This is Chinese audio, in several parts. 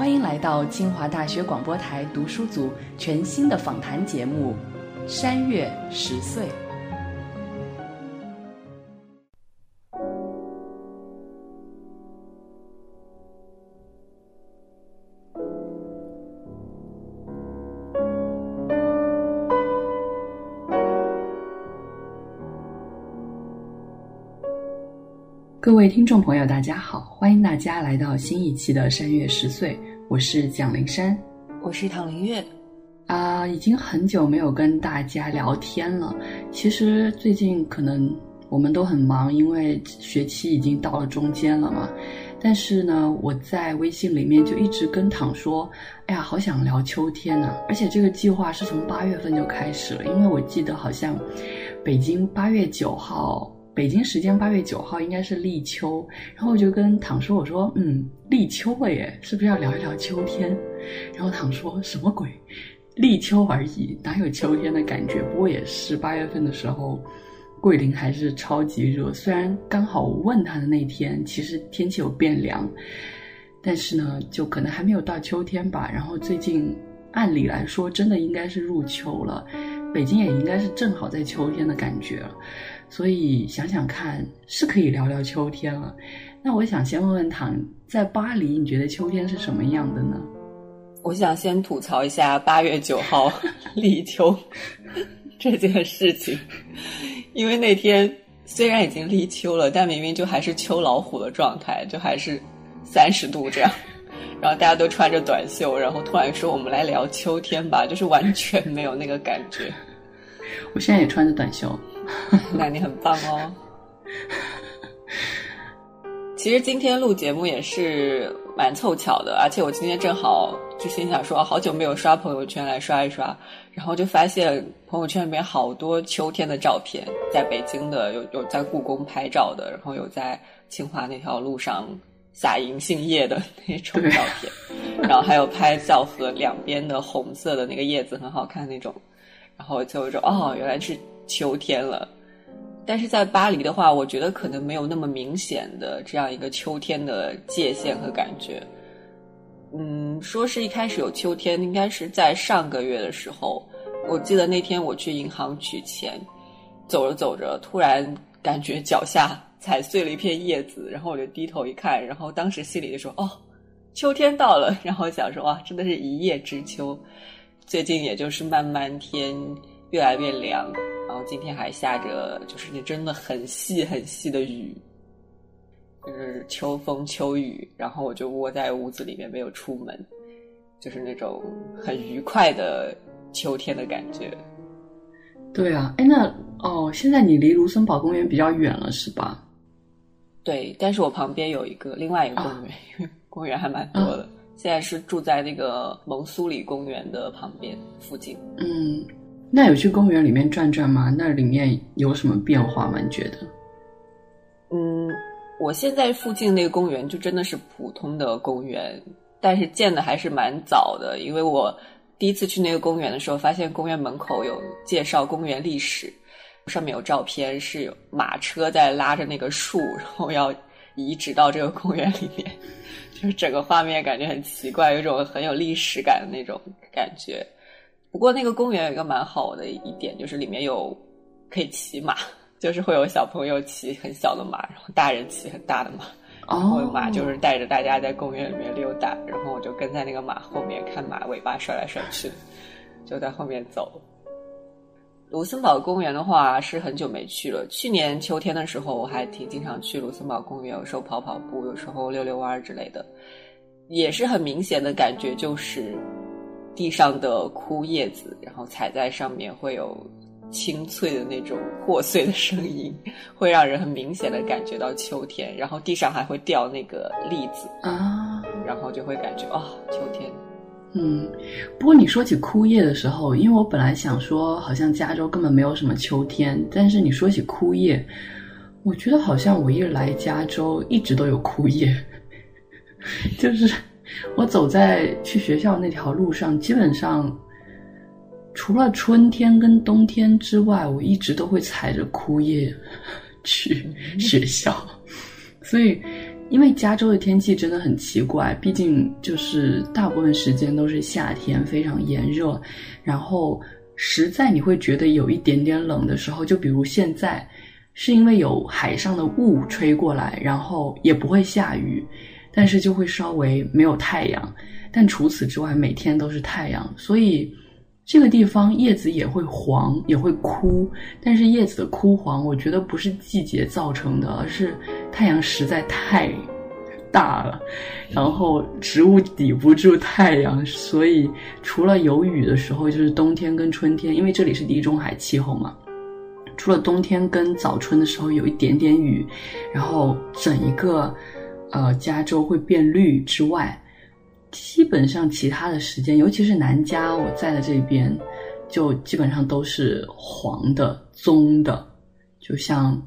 欢迎来到清华大学广播台读书组全新的访谈节目《山月十岁》。各位听众朋友，大家好，欢迎大家来到新一期的《山月十岁》，我是蒋灵山，我是唐灵月。啊，已经很久没有跟大家聊天了。其实最近可能我们都很忙，因为学期已经到了中间了嘛。但是呢，我在微信里面就一直跟唐说：“哎呀，好想聊秋天呐！”而且这个计划是从八月份就开始了，因为我记得好像北京八月九号。北京时间八月九号应该是立秋，然后我就跟唐说：“我说，嗯，立秋了耶，是不是要聊一聊秋天？”然后唐说：“什么鬼？立秋而已，哪有秋天的感觉？不过也是八月份的时候，桂林还是超级热。虽然刚好我问他的那天，其实天气有变凉，但是呢，就可能还没有到秋天吧。然后最近按理来说，真的应该是入秋了，北京也应该是正好在秋天的感觉。”所以想想看，是可以聊聊秋天了。那我想先问问唐，在巴黎，你觉得秋天是什么样的呢？我想先吐槽一下八月九号立秋 这件事情，因为那天虽然已经立秋了，但明明就还是秋老虎的状态，就还是三十度这样。然后大家都穿着短袖，然后突然说我们来聊秋天吧，就是完全没有那个感觉。我现在也穿着短袖。那你很棒哦。其实今天录节目也是蛮凑巧的，而且我今天正好就心想说，好久没有刷朋友圈，来刷一刷，然后就发现朋友圈里面好多秋天的照片，在北京的有有在故宫拍照的，然后有在清华那条路上撒银杏叶的那种照片，然后还有拍校河两边的红色的那个叶子很好看那种，然后就说哦，原来是。秋天了，但是在巴黎的话，我觉得可能没有那么明显的这样一个秋天的界限和感觉。嗯，说是一开始有秋天，应该是在上个月的时候。我记得那天我去银行取钱，走着走着，突然感觉脚下踩碎了一片叶子，然后我就低头一看，然后当时心里就说：“哦，秋天到了。”然后想说：“哇，真的是一叶知秋。”最近也就是慢慢天越来越凉。然后今天还下着，就是那真的很细很细的雨，就是秋风秋雨。然后我就窝在屋子里面没有出门，就是那种很愉快的秋天的感觉。对啊，哎，那哦，现在你离卢森堡公园比较远了，是吧？对，但是我旁边有一个另外一个公园，因 为公园还蛮多的。现在是住在那个蒙苏里公园的旁边附近。嗯。那有去公园里面转转吗？那里面有什么变化吗？你觉得？嗯，我现在附近那个公园就真的是普通的公园，但是建的还是蛮早的。因为我第一次去那个公园的时候，发现公园门口有介绍公园历史，上面有照片，是有马车在拉着那个树，然后要移植到这个公园里面，就是整个画面感觉很奇怪，有一种很有历史感的那种感觉。不过那个公园有一个蛮好的一点，就是里面有可以骑马，就是会有小朋友骑很小的马，然后大人骑很大的马，然后马就是带着大家在公园里面溜达，然后我就跟在那个马后面看马尾巴甩来甩去，就在后面走。卢森堡公园的话是很久没去了，去年秋天的时候我还挺经常去卢森堡公园，有时候跑跑步，有时候遛遛弯之类的，也是很明显的感觉就是。地上的枯叶子，然后踩在上面会有清脆的那种破碎的声音，会让人很明显的感觉到秋天。然后地上还会掉那个栗子啊，然后就会感觉啊，秋天嗯，不过你说起枯叶的时候，因为我本来想说，好像加州根本没有什么秋天，但是你说起枯叶，我觉得好像我一来加州一直都有枯叶，就是我走在去学校那条路上，基本上除了春天跟冬天之外，我一直都会踩着枯叶 去学校，所以。因为加州的天气真的很奇怪，毕竟就是大部分时间都是夏天，非常炎热，然后实在你会觉得有一点点冷的时候，就比如现在，是因为有海上的雾吹过来，然后也不会下雨，但是就会稍微没有太阳，但除此之外每天都是太阳，所以这个地方叶子也会黄，也会枯，但是叶子的枯黄，我觉得不是季节造成的，而是。太阳实在太大了，然后植物抵不住太阳，所以除了有雨的时候，就是冬天跟春天，因为这里是地中海气候嘛。除了冬天跟早春的时候有一点点雨，然后整一个呃加州会变绿之外，基本上其他的时间，尤其是南加我在的这边，就基本上都是黄的、棕的，就像。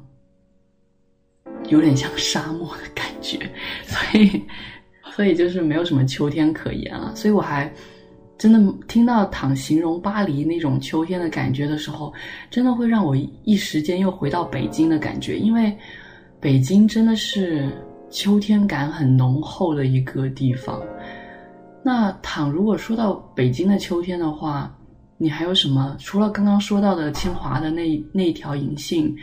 有点像沙漠的感觉，所以，所以就是没有什么秋天可言了。所以我还真的听到躺形容巴黎那种秋天的感觉的时候，真的会让我一时间又回到北京的感觉，因为北京真的是秋天感很浓厚的一个地方。那倘如果说到北京的秋天的话，你还有什么？除了刚刚说到的清华的那那条银杏？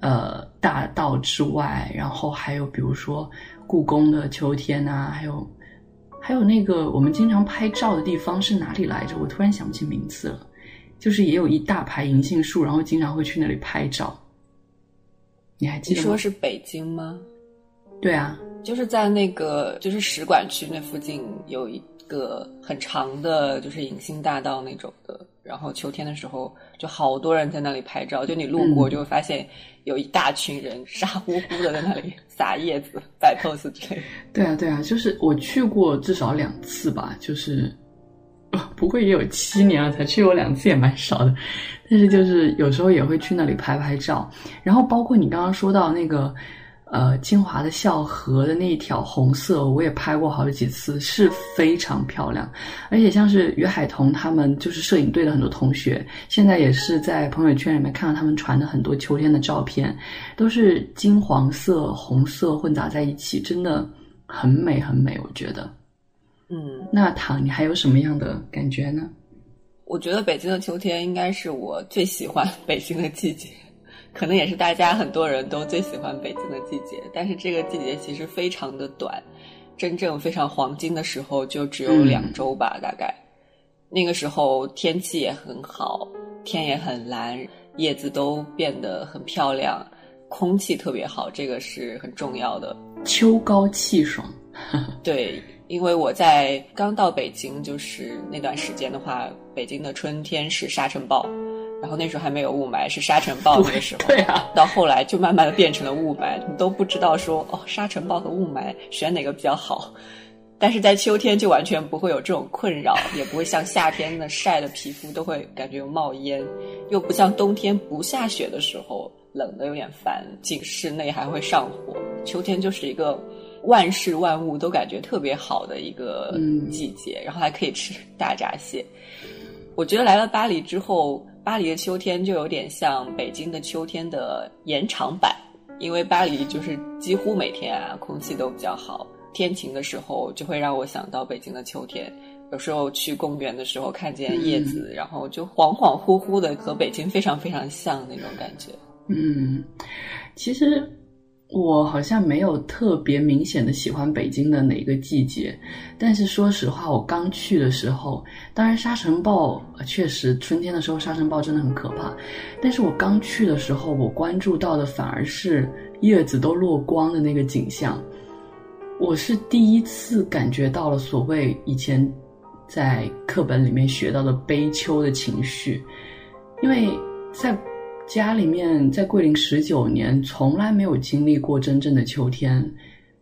呃，大道之外，然后还有比如说故宫的秋天啊，还有还有那个我们经常拍照的地方是哪里来着？我突然想不起名字了。就是也有一大排银杏树，然后经常会去那里拍照。你还记得？你说是北京吗？对啊，就是在那个就是使馆区那附近有一个很长的，就是银杏大道那种的。然后秋天的时候，就好多人在那里拍照。就你路过，就会发现有一大群人傻乎乎的在那里撒叶子、摆 pose 之类的。对啊，对啊，就是我去过至少两次吧，就是不过也有七年了，才去过两次，也蛮少的。但是就是有时候也会去那里拍拍照。然后包括你刚刚说到那个。呃，清华的校河的那一条红色，我也拍过好几次，是非常漂亮。而且像是于海彤他们，就是摄影队的很多同学，现在也是在朋友圈里面看到他们传的很多秋天的照片，都是金黄色、红色混杂在一起，真的很美很美。我觉得，嗯，那唐，你还有什么样的感觉呢？我觉得北京的秋天应该是我最喜欢 北京的季节。可能也是大家很多人都最喜欢北京的季节，但是这个季节其实非常的短，真正非常黄金的时候就只有两周吧，大概。那个时候天气也很好，天也很蓝，叶子都变得很漂亮，空气特别好，这个是很重要的。秋高气爽。对，因为我在刚到北京，就是那段时间的话，北京的春天是沙尘暴。然后那时候还没有雾霾，是沙尘暴那个时候。对啊，到后来就慢慢的变成了雾霾，你都不知道说哦，沙尘暴和雾霾选哪个比较好。但是在秋天就完全不会有这种困扰，也不会像夏天的晒的皮肤都会感觉有冒烟，又不像冬天不下雪的时候冷的有点烦，进室内还会上火。秋天就是一个万事万物都感觉特别好的一个季节，然后还可以吃 大闸蟹。我觉得来了巴黎之后。巴黎的秋天就有点像北京的秋天的延长版，因为巴黎就是几乎每天啊空气都比较好，天晴的时候就会让我想到北京的秋天。有时候去公园的时候看见叶子，然后就恍恍惚惚的和北京非常非常像那种感觉。嗯，其实。我好像没有特别明显的喜欢北京的哪个季节，但是说实话，我刚去的时候，当然沙尘暴确实春天的时候沙尘暴真的很可怕，但是我刚去的时候，我关注到的反而是叶子都落光的那个景象，我是第一次感觉到了所谓以前在课本里面学到的悲秋的情绪，因为在。家里面在桂林十九年，从来没有经历过真正的秋天。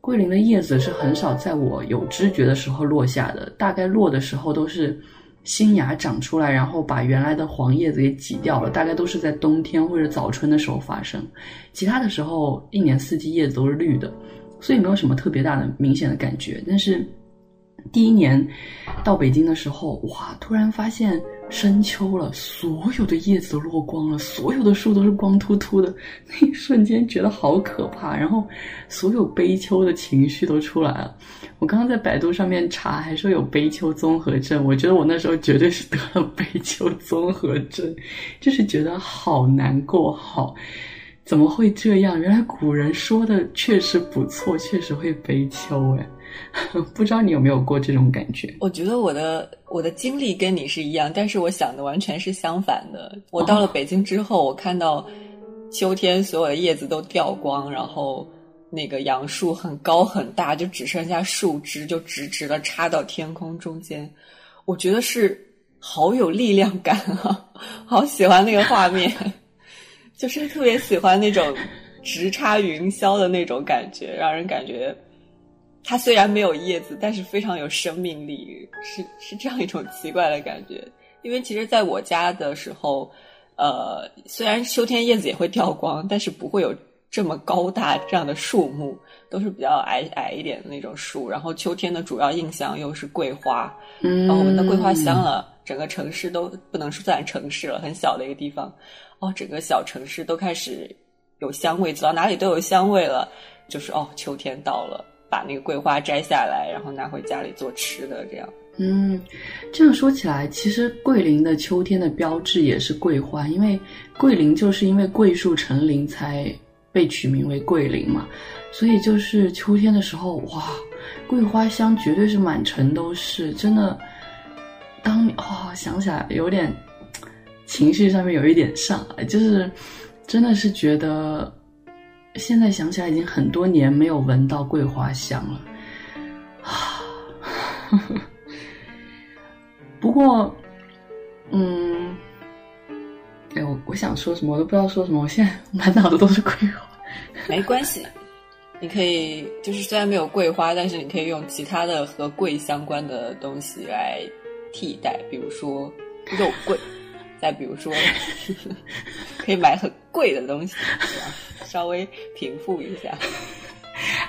桂林的叶子是很少在我有知觉的时候落下的，大概落的时候都是新芽长出来，然后把原来的黄叶子给挤掉了，大概都是在冬天或者早春的时候发生。其他的时候，一年四季叶子都是绿的，所以没有什么特别大的明显的感觉。但是第一年到北京的时候，哇，突然发现。深秋了，所有的叶子都落光了，所有的树都是光秃秃的，那一瞬间觉得好可怕。然后，所有悲秋的情绪都出来了。我刚刚在百度上面查，还说有悲秋综合症。我觉得我那时候绝对是得了悲秋综合症，就是觉得好难过，好，怎么会这样？原来古人说的确实不错，确实会悲秋，哎。不知道你有没有过这种感觉？我觉得我的我的经历跟你是一样，但是我想的完全是相反的。我到了北京之后，我看到秋天所有的叶子都掉光，然后那个杨树很高很大，就只剩下树枝，就直直的插到天空中间。我觉得是好有力量感啊，好喜欢那个画面，就是特别喜欢那种直插云霄的那种感觉，让人感觉。它虽然没有叶子，但是非常有生命力，是是这样一种奇怪的感觉。因为其实在我家的时候，呃，虽然秋天叶子也会掉光，但是不会有这么高大这样的树木，都是比较矮矮一点的那种树。然后秋天的主要印象又是桂花，嗯，我们的桂花香了，整个城市都不能说算城市了，很小的一个地方，哦，整个小城市都开始有香味，走到哪里都有香味了，就是哦，秋天到了。把那个桂花摘下来，然后拿回家里做吃的，这样。嗯，这样说起来，其实桂林的秋天的标志也是桂花，因为桂林就是因为桂树成林才被取名为桂林嘛，所以就是秋天的时候，哇，桂花香绝对是满城都是，真的。当哦，想起来有点 情绪上面有一点上来，就是真的是觉得。现在想起来，已经很多年没有闻到桂花香了啊！不过，嗯，哎，我我想说什么，我都不知道说什么。我现在满脑子都是桂花。没关系，你可以就是虽然没有桂花，但是你可以用其他的和桂相关的东西来替代，比如说肉桂，再比如说 可以买很贵的东西。稍微平复一下。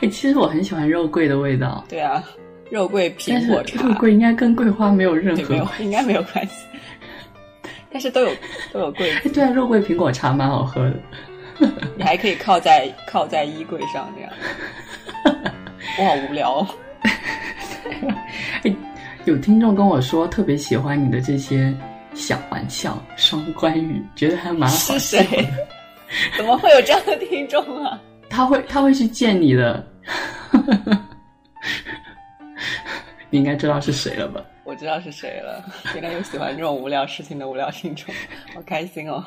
哎，其实我很喜欢肉桂的味道。对啊，肉桂苹果茶。肉桂应该跟桂花没有任何，应该没有关系。但是都有都有桂。对啊，肉桂苹果茶蛮好喝的。你还可以靠在靠在衣柜上这样。我好无聊。有听众跟我说，特别喜欢你的这些小玩笑、双关语，觉得还蛮好笑的。怎么会有这样的听众啊？他会他会去见你的，你应该知道是谁了吧？我知道是谁了，原来有喜欢这种无聊事情的无聊听众，好开心哦！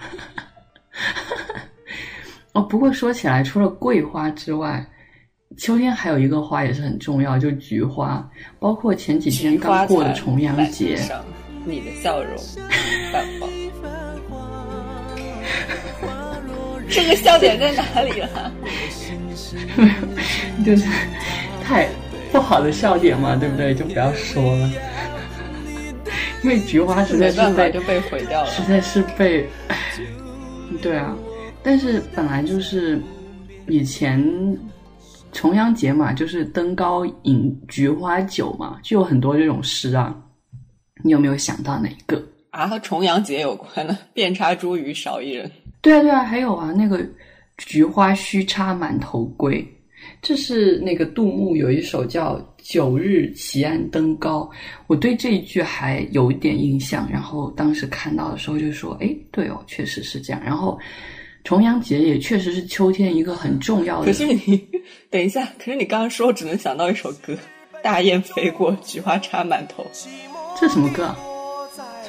哦，不过说起来，除了桂花之外，秋天还有一个花也是很重要，就菊花。包括前几天刚过的重阳节，你的笑容。这个笑点在哪里了？就是太不好的笑点嘛，对不对？就不要说了。因为菊花实在是被就被毁掉了，实在是被。对啊，但是本来就是以前重阳节嘛，就是登高饮菊花酒嘛，就有很多这种诗啊。你有没有想到哪一个啊？和重阳节有关的？遍插茱萸少一人。对啊，对啊，还有啊，那个“菊花须插满头归”，这是那个杜牧有一首叫《九日齐安登高》，我对这一句还有一点印象。然后当时看到的时候就说：“哎，对哦，确实是这样。”然后重阳节也确实是秋天一个很重要的。可是你等一下，可是你刚刚说，我只能想到一首歌，《大雁飞过，菊花插满头》。这什么歌啊？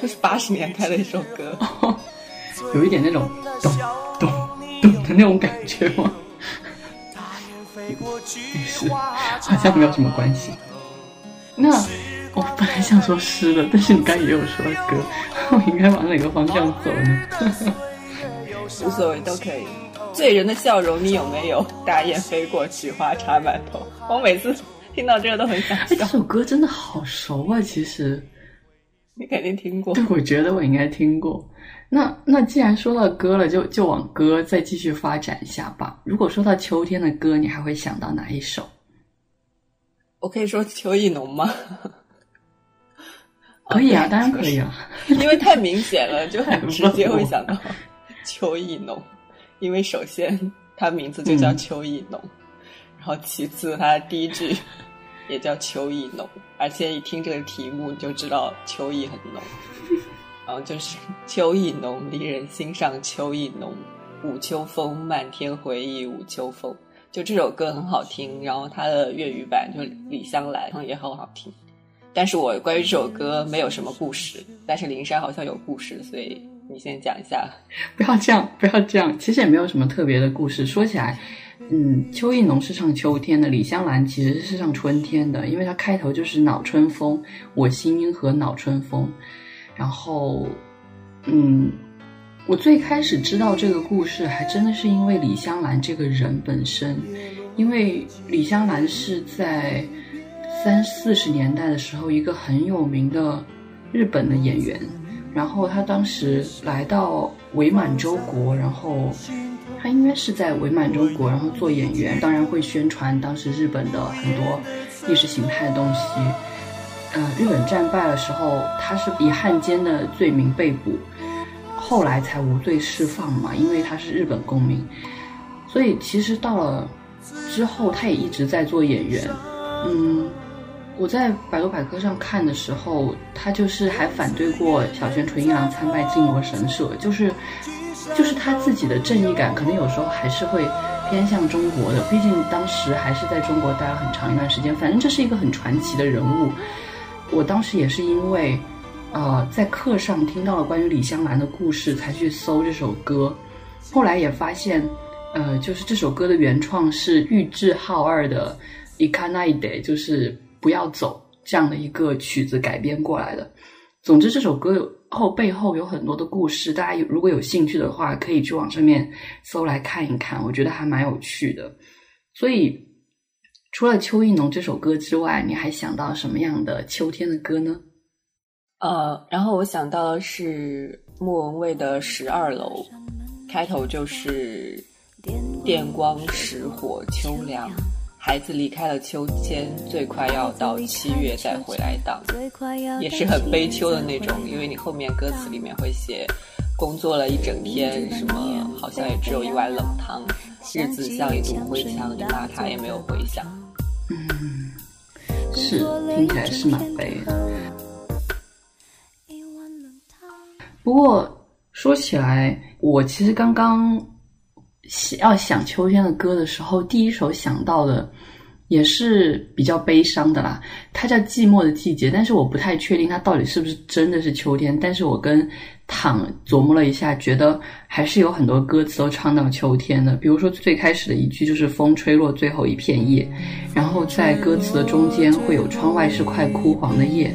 就是八十年代的一首歌。有一点那种咚咚咚的那种感觉吗？没事，好像没有什么关系。那我本来想说诗的，但是你刚也有说歌，我应该往哪个方向走呢？无所谓，都可以。醉人的笑容你有没有？大雁飞过，菊花插满头。我每次听到这个都很想笑。这首歌真的好熟啊！其实你肯定听过。对，我觉得我应该听过。那那既然说到歌了，就就往歌再继续发展一下吧。如果说到秋天的歌，你还会想到哪一首？我可以说秋意浓吗？可以啊，当然可以啊，因为太明显了，就很直接 会想到 秋意浓。因为首先它名字就叫秋意浓，然后其次他第一句也叫秋意浓，而且一听这个题目就知道秋意很浓。然后就是秋意浓，离人心上秋意浓，舞秋风，漫天回忆舞秋风。就这首歌很好听，然后它的粤语版就李香兰也很好听。但是我关于这首歌没有什么故事，但是灵珊好像有故事，所以你先讲一下。不要这样，不要这样，其实也没有什么特别的故事。说起来，嗯，邱意浓是唱秋天的，李香兰其实是唱春天的，因为它开头就是恼春风，我心因何恼春风。然后，嗯，我最开始知道这个故事，还真的是因为李香兰这个人本身。因为李香兰是在三四十年代的时候，一个很有名的日本的演员。然后她当时来到伪满洲国，然后他应该是在伪满洲国，然后做演员，当然会宣传当时日本的很多意识形态的东西。呃，日本战败的时候，他是以汉奸的罪名被捕，后来才无罪释放嘛，因为他是日本公民。所以其实到了之后，他也一直在做演员。嗯，我在百度百科上看的时候，他就是还反对过小泉纯一郎参拜靖国神社，就是就是他自己的正义感，可能有时候还是会偏向中国的，毕竟当时还是在中国待了很长一段时间。反正这是一个很传奇的人物。我当时也是因为，呃，在课上听到了关于李香兰的故事，才去搜这首歌。后来也发现，呃，就是这首歌的原创是玉置浩二的《Ikanai Day》，就是不要走这样的一个曲子改编过来的。总之，这首歌后背后有很多的故事，大家如果有兴趣的话，可以去网上面搜来看一看，我觉得还蛮有趣的。所以。除了邱意浓这首歌之外，你还想到什么样的秋天的歌呢？呃，然后我想到的是莫文蔚的《十二楼》，开头就是“电光石火秋凉，孩子离开了秋千，最快要到七月再回来荡”，也是很悲秋的那种，因为你后面歌词里面会写工作了一整天，什么好像也只有一碗冷汤。日子像一堵灰墙，你骂他也没有回响。嗯，是听起来是蛮悲的。不过说起来，我其实刚刚要想秋天的歌的时候，第一首想到的。也是比较悲伤的啦，它叫《寂寞的季节》，但是我不太确定它到底是不是真的是秋天。但是我跟躺琢磨了一下，觉得还是有很多歌词都唱到秋天的。比如说最开始的一句就是“风吹落最后一片叶”，然后在歌词的中间会有“窗外是块枯黄的叶”，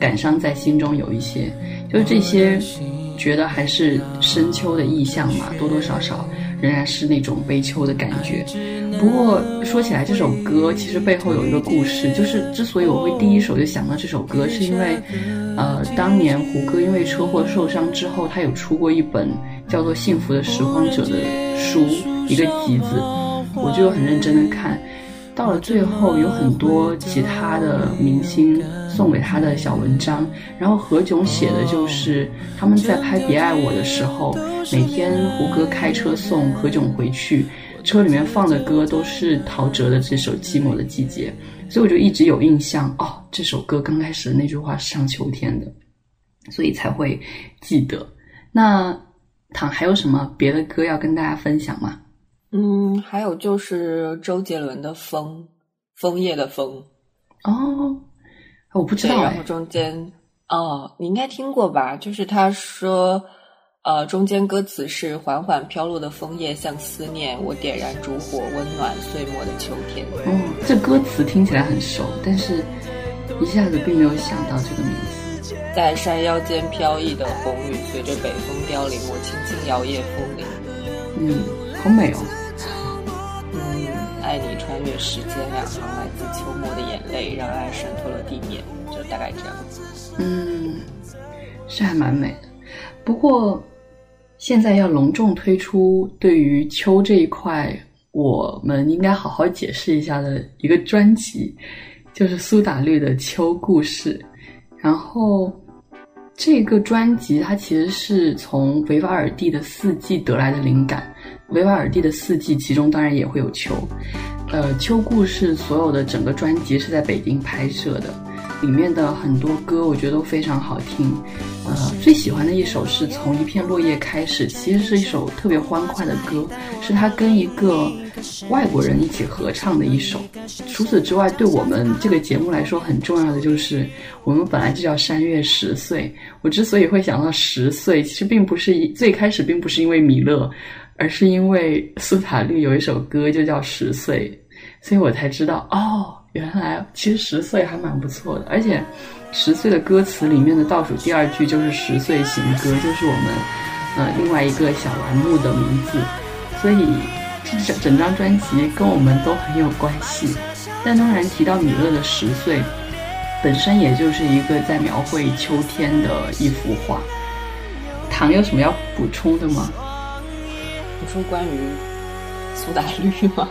感伤在心中有一些，就是这些，觉得还是深秋的意象嘛，多多少少。仍然是那种悲秋的感觉。不过说起来，这首歌其实背后有一个故事，就是之所以我会第一首就想到这首歌，是因为，呃，当年胡歌因为车祸受伤之后，他有出过一本叫做《幸福的拾荒者》的书，一个集子，我就很认真的看。到了最后，有很多其他的明星送给他的小文章，然后何炅写的就是他们在拍《别爱我》的时候，每天胡歌开车送何炅回去，车里面放的歌都是陶喆的这首《寂寞的季节》，所以我就一直有印象哦，这首歌刚开始的那句话是唱秋天的，所以才会记得。那唐还有什么别的歌要跟大家分享吗？嗯，还有就是周杰伦的《枫》，枫叶的枫。哦，我不知道。然后中间，哦，你应该听过吧？就是他说，呃，中间歌词是“缓缓飘落的枫叶像思念，我点燃烛火，温暖岁末的秋天。”哦，这歌词听起来很熟，但是一下子并没有想到这个名字。在山腰间飘逸的红雨，随着北风凋零，我轻轻摇曳风铃。嗯。好美哦。嗯，爱你穿越时间，两行来自秋末的眼泪，让爱渗透了地面，就大概这样。嗯，是还蛮美的。不过现在要隆重推出对于秋这一块，我们应该好好解释一下的一个专辑，就是苏打绿的《秋故事》。然后这个专辑它其实是从维瓦尔第的《四季》得来的灵感。维瓦尔第的《四季》其中当然也会有秋。呃，《秋故事》所有的整个专辑是在北京拍摄的。里面的很多歌我觉得都非常好听，呃，最喜欢的一首是从一片落叶开始，其实是一首特别欢快的歌，是他跟一个外国人一起合唱的一首。除此之外，对我们这个节目来说很重要的就是，我们本来就叫山月十岁。我之所以会想到十岁，其实并不是一最开始并不是因为米勒，而是因为苏打绿有一首歌就叫十岁，所以我才知道哦。原来其实十岁还蛮不错的，而且十岁的歌词里面的倒数第二句就是十岁行歌，就是我们呃另外一个小栏目的名字，所以这整整张专辑跟我们都很有关系。但当然提到米勒的十岁，本身也就是一个在描绘秋天的一幅画。唐有什么要补充的吗？补充关于苏打绿吗？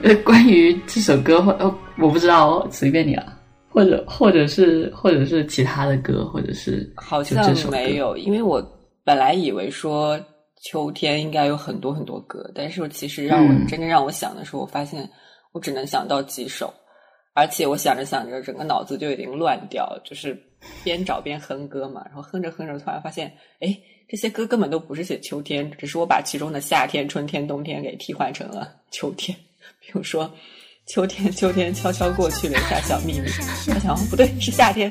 呃，关于这首歌，或呃，我不知道，随便你了，或者或者是或者是其他的歌，或者是好像没有，因为我本来以为说秋天应该有很多很多歌，但是其实让我真正让我想的时候，我发现我只能想到几首，而且我想着想着，整个脑子就已经乱掉，就是边找边哼歌嘛，然后哼着哼着，突然发现，哎，这些歌根本都不是写秋天，只是我把其中的夏天、春天、冬天给替换成了秋天。比如说，秋天，秋天悄悄过去，留下小秘密。他想，不对，是夏天。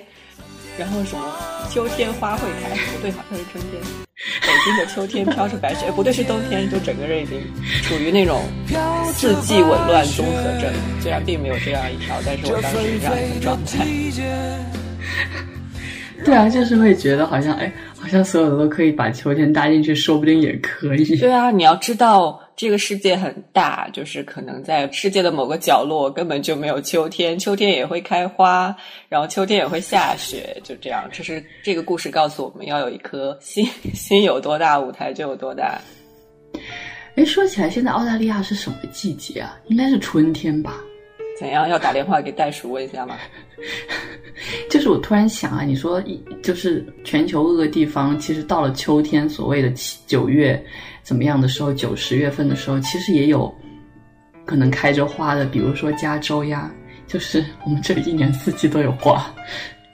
然后什么，秋天花会开，不对，好像是春天。北京的秋天飘着白雪，不对，是冬天。就整个人已经处于那种四季紊乱综合症。虽然并没有这样一条，但是我当时是这样一个状态。对啊，就是会觉得好像，哎，好像所有的都可以把秋天搭进去，说不定也可以。对啊，你要知道。这个世界很大，就是可能在世界的某个角落根本就没有秋天，秋天也会开花，然后秋天也会下雪，就这样。这是这个故事告诉我们要有一颗心，心有多大，舞台就有多大。哎，说起来，现在澳大利亚是什么季节啊？应该是春天吧？怎样？要打电话给袋鼠问一下吗？就是我突然想啊，你说，就是全球各个地方，其实到了秋天，所谓的七九月。怎么样的时候，九十月份的时候，其实也有可能开着花的，比如说加州呀，就是 我们这里一年四季都有花，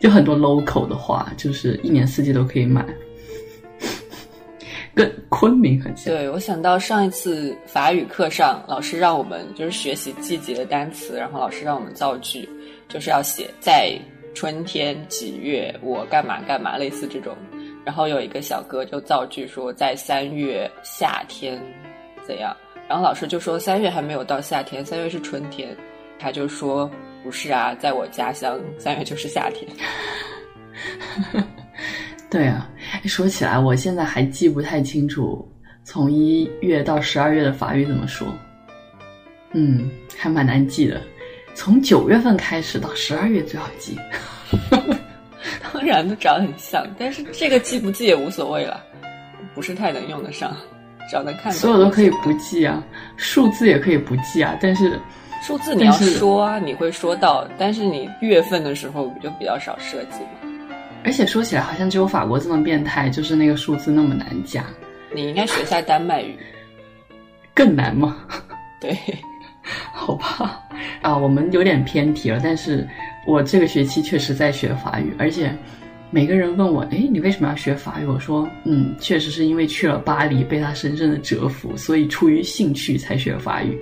就很多 local 的花，就是一年四季都可以买，跟昆明很像。对，我想到上一次法语课上，老师让我们就是学习季节的单词，然后老师让我们造句，就是要写在春天几月，我干嘛干嘛，类似这种。然后有一个小哥就造句说，在三月夏天怎样？然后老师就说三月还没有到夏天，三月是春天。他就说不是啊，在我家乡三月就是夏天。对啊，说起来我现在还记不太清楚从一月到十二月的法语怎么说。嗯，还蛮难记的。从九月份开始到十二月最好记。当然都长得很像，但是这个记不记也无所谓了，不是太能用得上，只要能看。所有都可以不记啊，数字也可以不记啊，但是数字你要说啊，你会说到，但是你月份的时候就比较少涉及嘛。而且说起来，好像只有法国这么变态，就是那个数字那么难加。你应该学下丹麦语，更难吗？对，好吧，啊，我们有点偏题了，但是。我这个学期确实在学法语，而且每个人问我，哎，你为什么要学法语？我说，嗯，确实是因为去了巴黎，被他深深的折服，所以出于兴趣才学法语。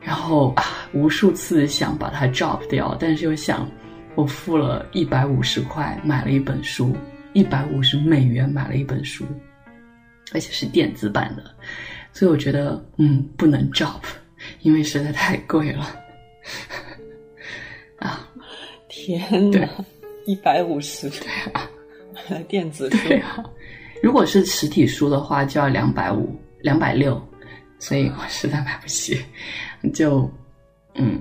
然后啊，无数次想把它 drop 掉，但是又想，我付了一百五十块买了一本书，一百五十美元买了一本书，而且是电子版的，所以我觉得，嗯，不能 drop，因为实在太贵了。啊。天哪，一百五十对啊，买了电子书对啊，如果是实体书的话就要两百五、两百六，所以我实在买不起，就嗯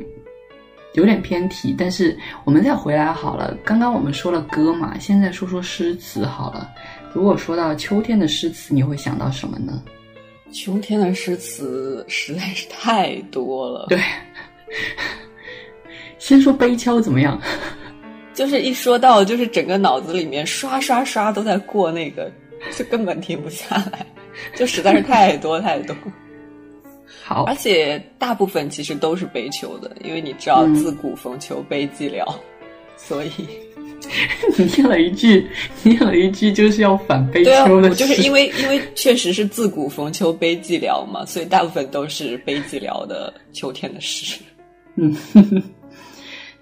有点偏题。但是我们再回来好了，刚刚我们说了歌嘛，现在说说诗词好了。如果说到秋天的诗词，你会想到什么呢？秋天的诗词实在是太多了。对，先说悲秋怎么样？就是一说到，就是整个脑子里面刷刷刷都在过那个，就根本停不下来，就实在是太多太多。好，而且大部分其实都是悲秋的，因为你知道“自古逢秋悲寂寥”，所以 你念了一句，念了一句就是要反悲秋的，就是因为因为确实是“自古逢秋悲寂寥”嘛，所以大部分都是悲寂寥的秋天的诗。嗯。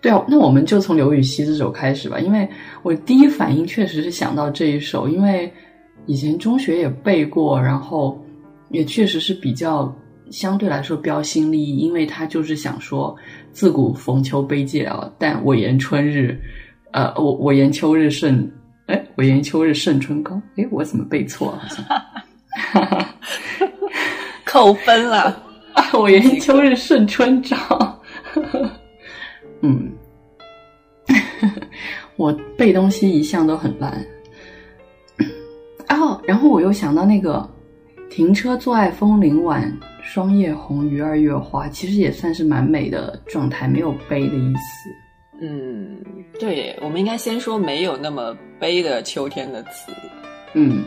对啊，那我们就从刘禹锡这首开始吧，因为我第一反应确实是想到这一首，因为以前中学也背过，然后也确实是比较相对来说标新立异，因为他就是想说“自古逢秋悲寂寥”，但我言春日，呃，我我言秋日胜，哎，我言秋日胜春高，哎，我怎么背错了？好像，扣分了，我言秋日胜春朝。嗯，我背东西一向都很烂。哦，然后我又想到那个“停车坐爱枫林晚，霜叶红于二月花”，其实也算是蛮美的状态，没有悲的意思。嗯，对，我们应该先说没有那么悲的秋天的词。嗯，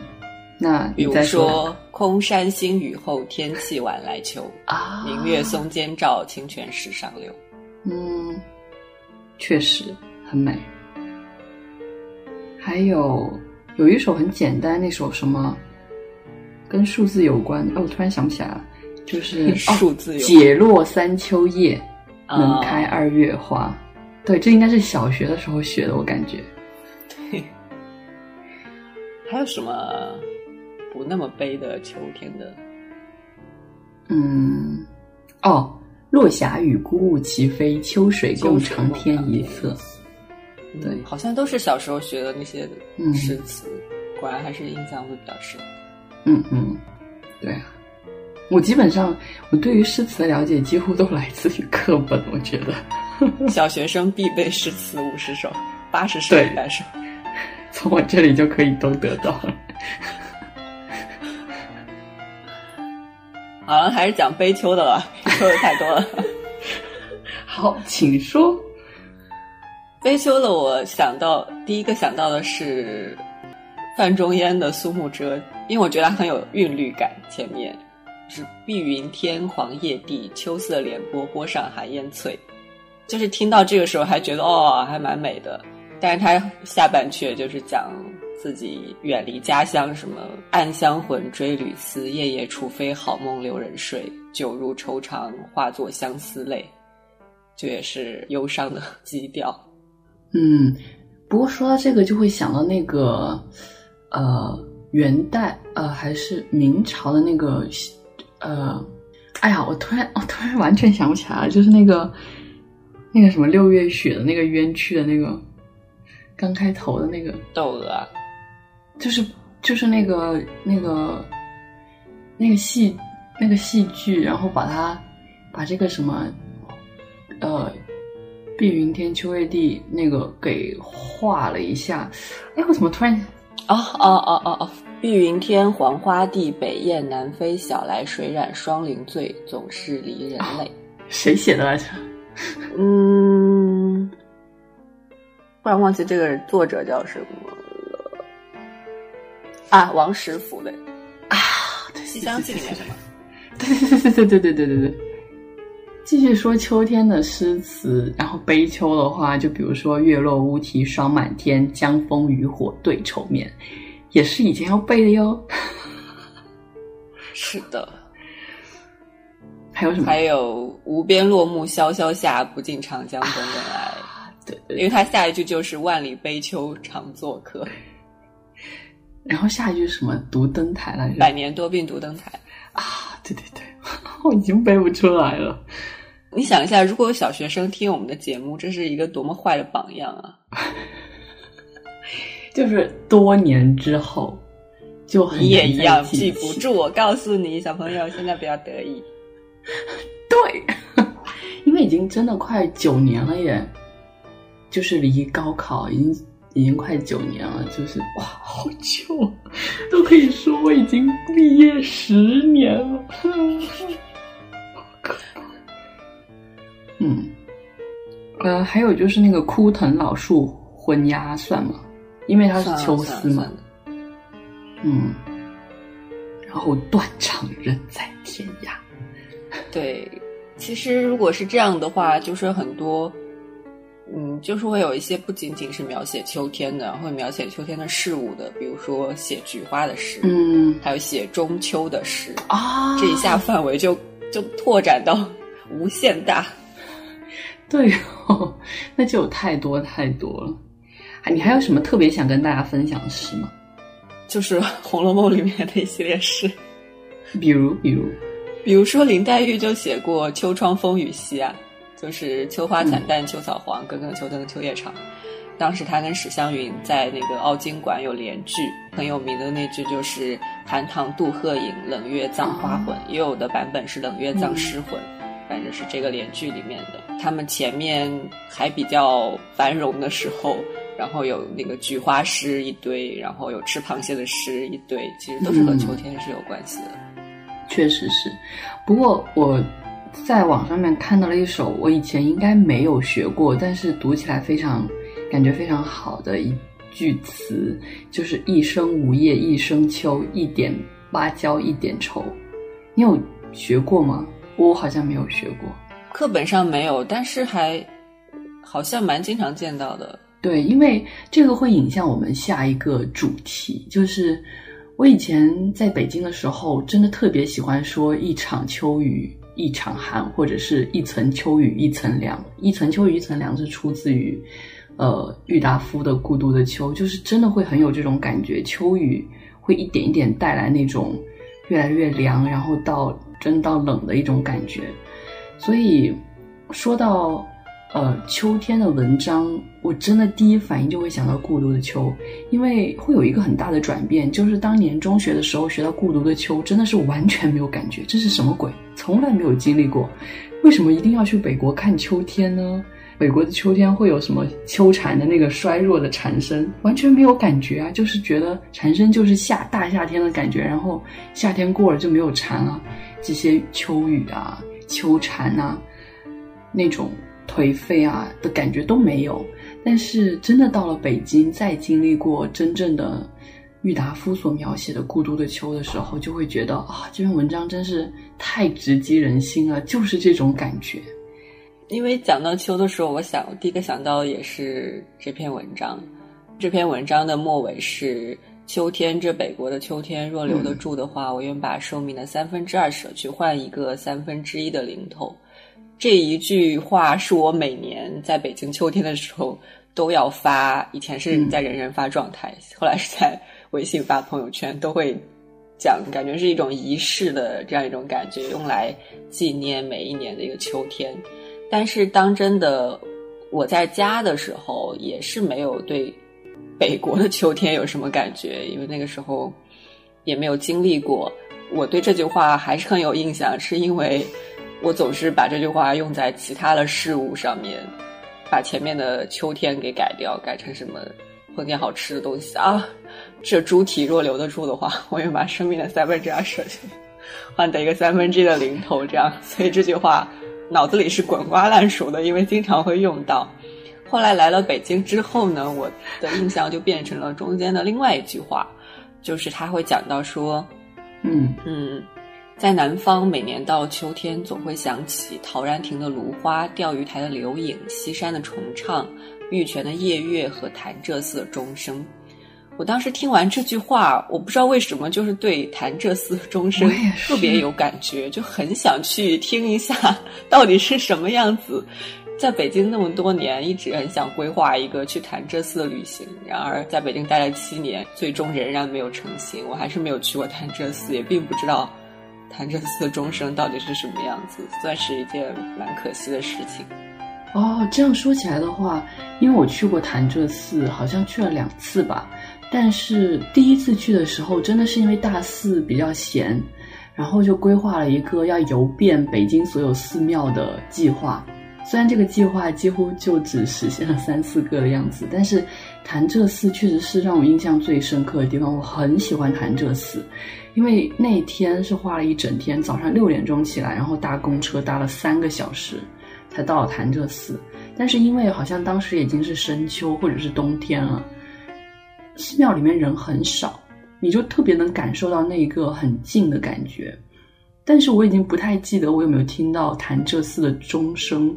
那比如说“空山新雨后，天气晚来秋”，啊，“明月松间照，清泉石上流”。嗯。确实很美，还有有一首很简单，那首什么跟数字有关？哦，我突然想不起来了，就是数字。解落三秋叶，能开二月花。对，这应该是小学的时候学的，我感觉。对。还有什么不那么悲的秋天的？嗯，哦。落霞与孤鹜齐飞，秋水共长天一色。对，好像都是小时候学的那些诗词，果然还是印象会比较深。嗯嗯，对啊，我基本上我对于诗词的了解几乎都来自于课本，我觉得。小学生必备诗词五十首，八十首、一百首，从我这里就可以都得到了。好了还是讲悲秋的了，说的太多了。好，请说。悲秋的，我想到第一个想到的是范仲淹的《苏幕遮》，因为我觉得它很有韵律感。前面是“碧云天，黄叶地，秋色连波，波上寒烟翠”，就是听到这个时候还觉得哦，还蛮美的。但是它下半阙就是讲。自己远离家乡，什么暗香魂追旅思，夜夜除非好梦留人睡，酒入愁肠化作相思泪，这也是忧伤的 基调。嗯，不过说到这个，就会想到那个呃元代呃还是明朝的那个呃，哎呀，我突然我突然完全想不起来了，就是那个那个什么六月雪的那个冤屈的那个刚开头的那个窦娥。就是就是那个那个那个戏那个戏剧，然后把它把这个什么呃“碧云天，秋叶地”那个给画了一下。哎，我怎么突然哦哦哦哦哦！“碧云天，黄花地，北雁南飞，晓来水染霜林醉，总是离人泪。”谁写的来着？嗯，忽然忘记这个作者叫什么了。啊，王实甫的啊，《西厢记》里面的吗？对对对对对对对对对。继续说秋天的诗词，然后悲秋的话，就比如说“月落乌啼霜满天，江枫渔火对愁眠”，也是以前要背的哟。是的。还有什么？还有“无边落木萧萧下，不尽长江滚滚来”。对，因为他下一句就是“万里悲秋常作客”。然后下一句什么“独登台”来着？百年多病独登台啊！对对对，我已经背不出来了。你想一下，如果有小学生听我们的节目，这是一个多么坏的榜样啊！就是多年之后，就很你也一样记记不住。我告诉你，小朋友，现在不要得意。对，因为已经真的快九年了耶，就是离高考已经已经快九年了，就是哇，好久，都可以说我已经毕业十年了，好可怕。嗯，呃，还有就是那个枯藤老树昏鸦算吗？因为它是秋思嘛。嗯，然后断肠人在天涯。对，其实如果是这样的话，就是很多，嗯，就是会有一些不仅仅是描写秋天的，会描写秋天的事物的，比如说写菊花的诗，嗯，还有写中秋的诗啊，这一下范围就 就拓展到无限大。对哦，那就有太多太多了。你还有什么特别想跟大家分享的诗吗？就是《红楼梦》里面的一系列诗，比如，比如，比如说林黛玉就写过《秋窗风雨夕》啊，就是秋花惨淡秋草黄，耿耿秋灯秋夜长。当时他跟史湘云在那个奥经馆有联句，很有名的那句就是“寒塘渡鹤影，冷月葬花魂”，也有的版本是“冷月葬诗魂”，反正是这个联句里面的。他们前面还比较繁荣的时候。然后有那个菊花诗一堆，然后有吃螃蟹的诗一堆，其实都是和秋天是有关系的。确实是，不过我在网上面看到了一首我以前应该没有学过，但是读起来非常感觉非常好的一句词，就是“一生无叶一生秋，一点芭蕉一点愁”。你有学过吗？我好像没有学过，课本上没有，但是还好像蛮经常见到的。对，因为这个会影响我们下一个主题。就是我以前在北京的时候，真的特别喜欢说“一场秋雨一场寒”，或者是一层秋雨一层凉。一层秋雨一层凉是出自于呃郁达夫的《孤独的秋》，就是真的会很有这种感觉。秋雨会一点一点带来那种越来越凉，然后到真到冷的一种感觉。所以说到。呃，秋天的文章，我真的第一反应就会想到《孤独的秋》，因为会有一个很大的转变，就是当年中学的时候学到《孤独的秋》，真的是完全没有感觉，这是什么鬼？从来没有经历过，为什么一定要去北国看秋天呢？北国的秋天会有什么秋蝉的那个衰弱的蝉声？完全没有感觉啊，就是觉得蝉声就是夏大夏天的感觉，然后夏天过了就没有蝉了，这些秋雨啊、秋蝉啊，那种。颓废啊的感觉都没有，但是真的到了北京，再经历过真正的郁达夫所描写的孤独的秋的时候，就会觉得啊，这篇文章真是太直击人心了，就是这种感觉。因为讲到秋的时候，我想第一个想到的也是这篇文章。这篇文章的末尾是：秋天，这北国的秋天，若留得住的话，我愿把寿命的三分之二舍去换一个三分之一的零头。这一句话是我每年在北京秋天的时候都要发，以前是在人人发状态，后来是在微信发朋友圈，都会讲，感觉是一种仪式的这样一种感觉，用来纪念每一年的一个秋天。但是当真的我在家的时候，也是没有对北国的秋天有什么感觉，因为那个时候也没有经历过。我对这句话还是很有印象，是因为。我总是把这句话用在其他的事物上面，把前面的秋天给改掉，改成什么碰见好吃的东西啊。这猪蹄若留得住的话，我愿把生命的三分之二舍去，换得一个 三分之一的零头。这样，所以这句话脑子里是滚瓜烂熟的，因为经常会用到。后来来了北京之后呢，我的印象就变成了中间的另外一句话，就是他会讲到说，嗯嗯。在南方，每年到秋天，总会想起陶然亭的芦花、钓鱼台的柳影、西山的重唱、玉泉的夜月和潭柘寺的钟声。我当时听完这句话，我不知道为什么，就是对潭柘寺的钟声特别有感觉，就很想去听一下到底是什么样子。在北京那么多年，一直很想规划一个去潭柘寺的旅行，然而在北京待了七年，最终仍然没有成行。我还是没有去过潭柘寺，也并不知道。潭柘寺的钟声到底是什么样子，算是一件蛮可惜的事情。哦，这样说起来的话，因为我去过潭柘寺，好像去了两次吧，但是第一次去的时候，真的是因为大四比较闲，然后就规划了一个要游遍北京所有寺庙的计划。虽然这个计划几乎就只实现了三四个的样子，但是潭柘寺确实是让我印象最深刻的地方。我很喜欢潭柘寺，因为那天是花了一整天，早上六点钟起来，然后搭公车搭了三个小时才到了潭柘寺。但是因为好像当时已经是深秋或者是冬天了，寺庙里面人很少，你就特别能感受到那个很静的感觉。但是我已经不太记得我有没有听到潭柘寺的钟声。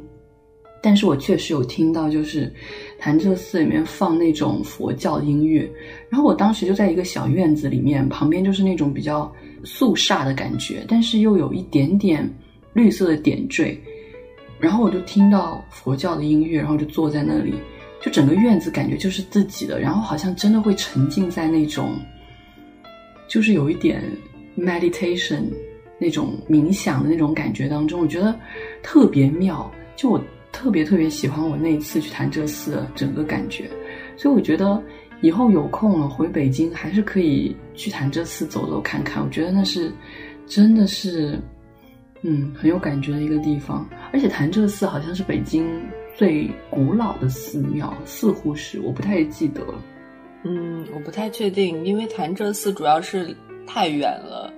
但是我确实有听到，就是潭柘寺里面放那种佛教音乐，然后我当时就在一个小院子里面，旁边就是那种比较肃杀的感觉，但是又有一点点绿色的点缀，然后我就听到佛教的音乐，然后就坐在那里，就整个院子感觉就是自己的，然后好像真的会沉浸在那种，就是有一点 meditation 那种冥想的那种感觉当中，我觉得特别妙，就我。特别特别喜欢我那一次去潭柘寺的整个感觉，所以我觉得以后有空了回北京还是可以去潭柘寺走走看看。我觉得那是真的是，嗯，很有感觉的一个地方。而且潭柘寺好像是北京最古老的寺庙，似乎是，我不太记得了。嗯，我不太确定，因为潭柘寺主要是太远了，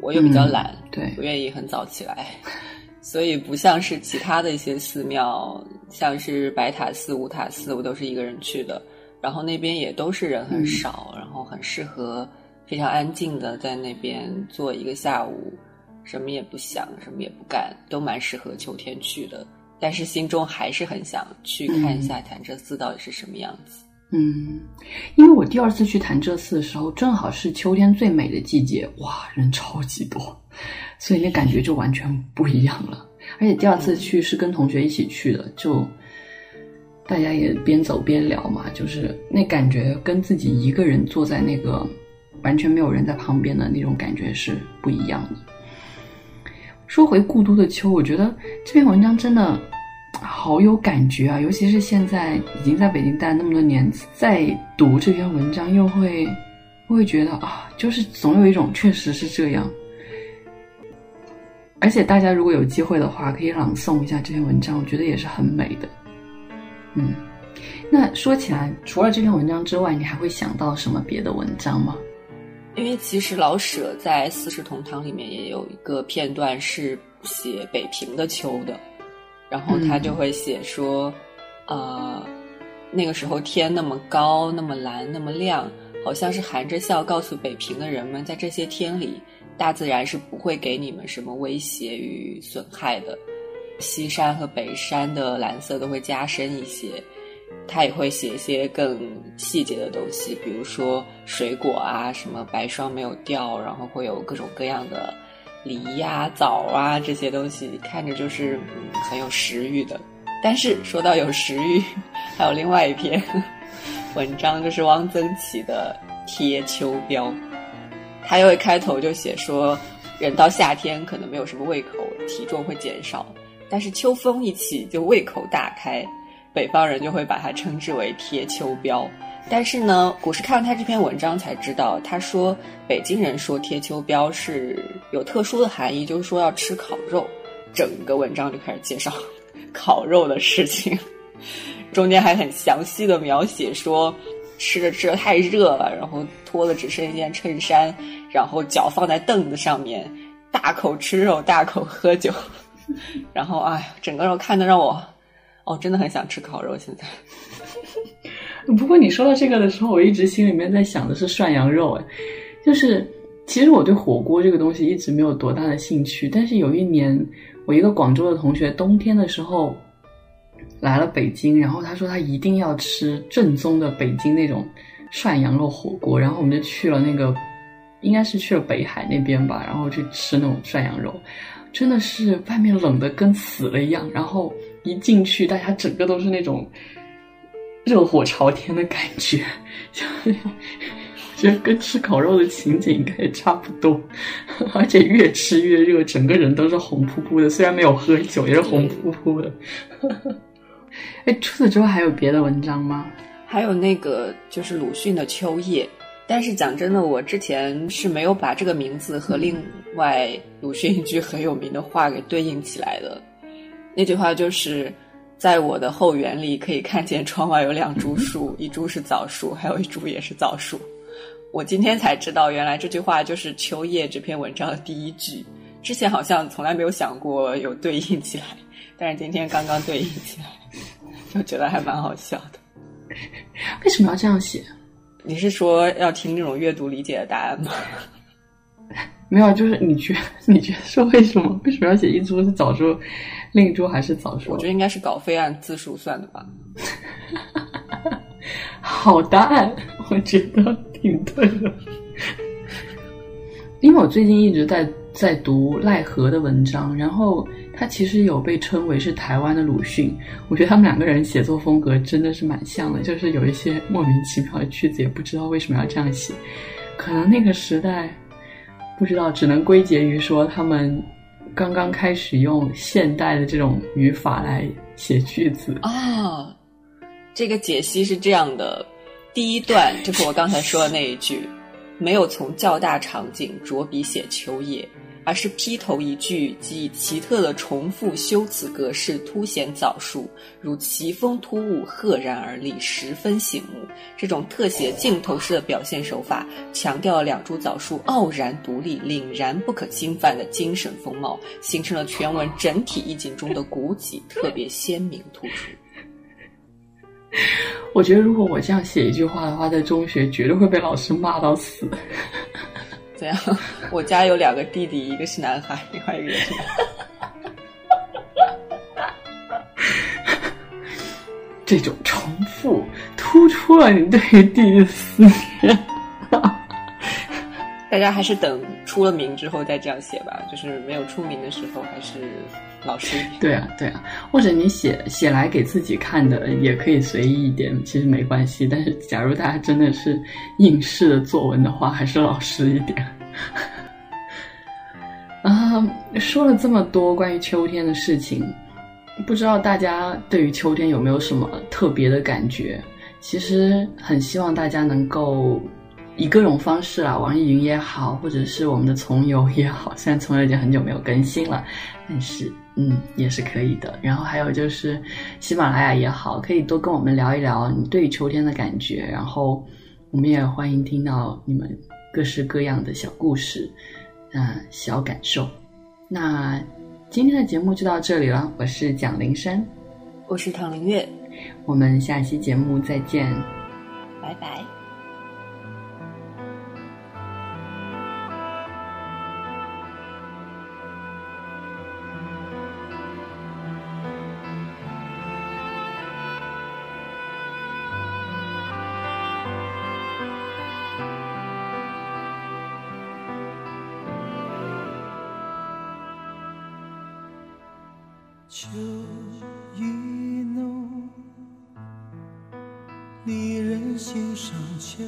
我又比较懒，对，不愿意很早起来。所以不像是其他的一些寺庙，像是白塔寺、五塔寺，我都是一个人去的。然后那边也都是人很少，然后很适合非常安静的在那边坐一个下午，什么也不想，什么也不干，都蛮适合秋天去的。但是心中还是很想去看一下潭柘寺到底是什么样子。嗯，嗯因为我第二次去潭柘寺的时候，正好是秋天最美的季节，哇，人超级多。所以那感觉就完全不一样了，而且第二次去是跟同学一起去的，就大家也边走边聊嘛，就是那感觉跟自己一个人坐在那个完全没有人在旁边的那种感觉是不一样的。说回故都的秋，我觉得这篇文章真的好有感觉啊，尤其是现在已经在北京待了那么多年，再读这篇文章又会会觉得啊，就是总有一种确实是这样。而且大家如果有机会的话，可以朗诵一下这篇文章，我觉得也是很美的。嗯，那说起来，除了这篇文章之外，你还会想到什么别的文章吗？因为其实老舍在《四世同堂》里面也有一个片段是写北平的秋的，然后他就会写说，呃，那个时候天那么高，那么蓝，那么亮，好像是含着笑告诉北平的人们，在这些天里。大自然是不会给你们什么威胁与损害的，西山和北山的蓝色都会加深一些，他也会写一些更细节的东西，比如说水果啊，什么白霜没有掉，然后会有各种各样的梨呀、枣啊这些东西，看着就是很有食欲的。但是说到有食欲，还有另外一篇 文章，就是汪曾祺的《贴秋膘》。他又一开头就写说，人到夏天可能没有什么胃口，体重会减少，但是秋风一起就胃口大开，北方人就会把它称之为贴秋膘。但是呢，我是看了他这篇文章才知道，他说北京人说贴秋膘是有特殊的含义，就是说要吃烤肉。整个文章就开始介绍 烤肉的事情，中间还很详细的描写说。吃着吃着太热了，然后脱了只剩一件衬衫，然后脚放在凳子上面，大口吃肉，大口喝酒，然后哎，整个肉看的让我，哦，真的很想吃烤肉。现在，不过你说到这个的时候，我一直心里面在想的是涮羊肉，哎，就是其实我对火锅这个东西一直没有多大的兴趣，但是有一年我一个广州的同学冬天的时候。来了北京，然后他说他一定要吃正宗的北京那种涮羊肉火锅，然后我们就去了那个，应该是去了北海那边吧，然后去吃那种涮羊肉，真的是外面冷的跟死了一样，然后一进去，大家整个都是那种热火朝天的感觉，就我觉得跟吃烤肉的情景应该也差不多，而且越吃越热，整个人都是红扑扑的，虽然没有喝酒，也是红扑扑的。哎，除此之外还有别的文章吗？还有那个就是鲁迅的《秋叶》，但是讲真的，我之前是没有把这个名字和另外鲁迅一句很有名的话给对应起来的。那句话就是在我的后园里可以看见窗外有两株树，一株是枣树，还有一株也是枣树。我今天才知道，原来这句话就是《秋叶》这篇文章的第一句。之前好像从来没有想过有对应起来，但是今天刚刚对应起来，就觉得还蛮好笑的。为什么要这样写？你是说要听那种阅读理解的答案吗？没有，就是你觉你觉得说为什么？为什么要写一株是枣树，另一株还是枣树？我觉得应该是稿费按字数算的吧。好答案，我觉得。挺对的，因为我最近一直在在读赖和的文章，然后他其实有被称为是台湾的鲁迅。我觉得他们两个人写作风格真的是蛮像的，就是有一些莫名其妙的句子，也不知道为什么要这样写。可能那个时代不知道，只能归结于说他们刚刚开始用现代的这种语法来写句子啊。这个解析是这样的。第一段就是我刚才说的那一句，没有从较大场景着笔写秋叶，而是劈头一句即以奇特的重复修辞格式凸显枣树，如奇峰突兀，赫然而立，十分醒目。这种特写镜头式的表现手法，强调了两株枣树傲然独立、凛然不可侵犯的精神风貌，形成了全文整体意境中的古脊，特别鲜明突出。我觉得，如果我这样写一句话的话，在中学绝对会被老师骂到死。怎样？我家有两个弟弟，一个是男孩，另外一个也是。这种重复突出了你对于弟弟的思念。大家还是等出了名之后再这样写吧，就是没有出名的时候还是老实一点。对啊，对啊，或者你写写来给自己看的也可以随意一点，其实没关系。但是假如大家真的是应试的作文的话，还是老实一点。啊，说了这么多关于秋天的事情，不知道大家对于秋天有没有什么特别的感觉？其实很希望大家能够。以各种方式啊，网易云也好，或者是我们的从游也好，虽然从游已经很久没有更新了，但是嗯，也是可以的。然后还有就是喜马拉雅也好，可以多跟我们聊一聊你对秋天的感觉。然后我们也欢迎听到你们各式各样的小故事，呃，小感受。那今天的节目就到这里了，我是蒋灵山，我是唐灵月，我们下期节目再见，拜拜。秋意浓，离人心上。秋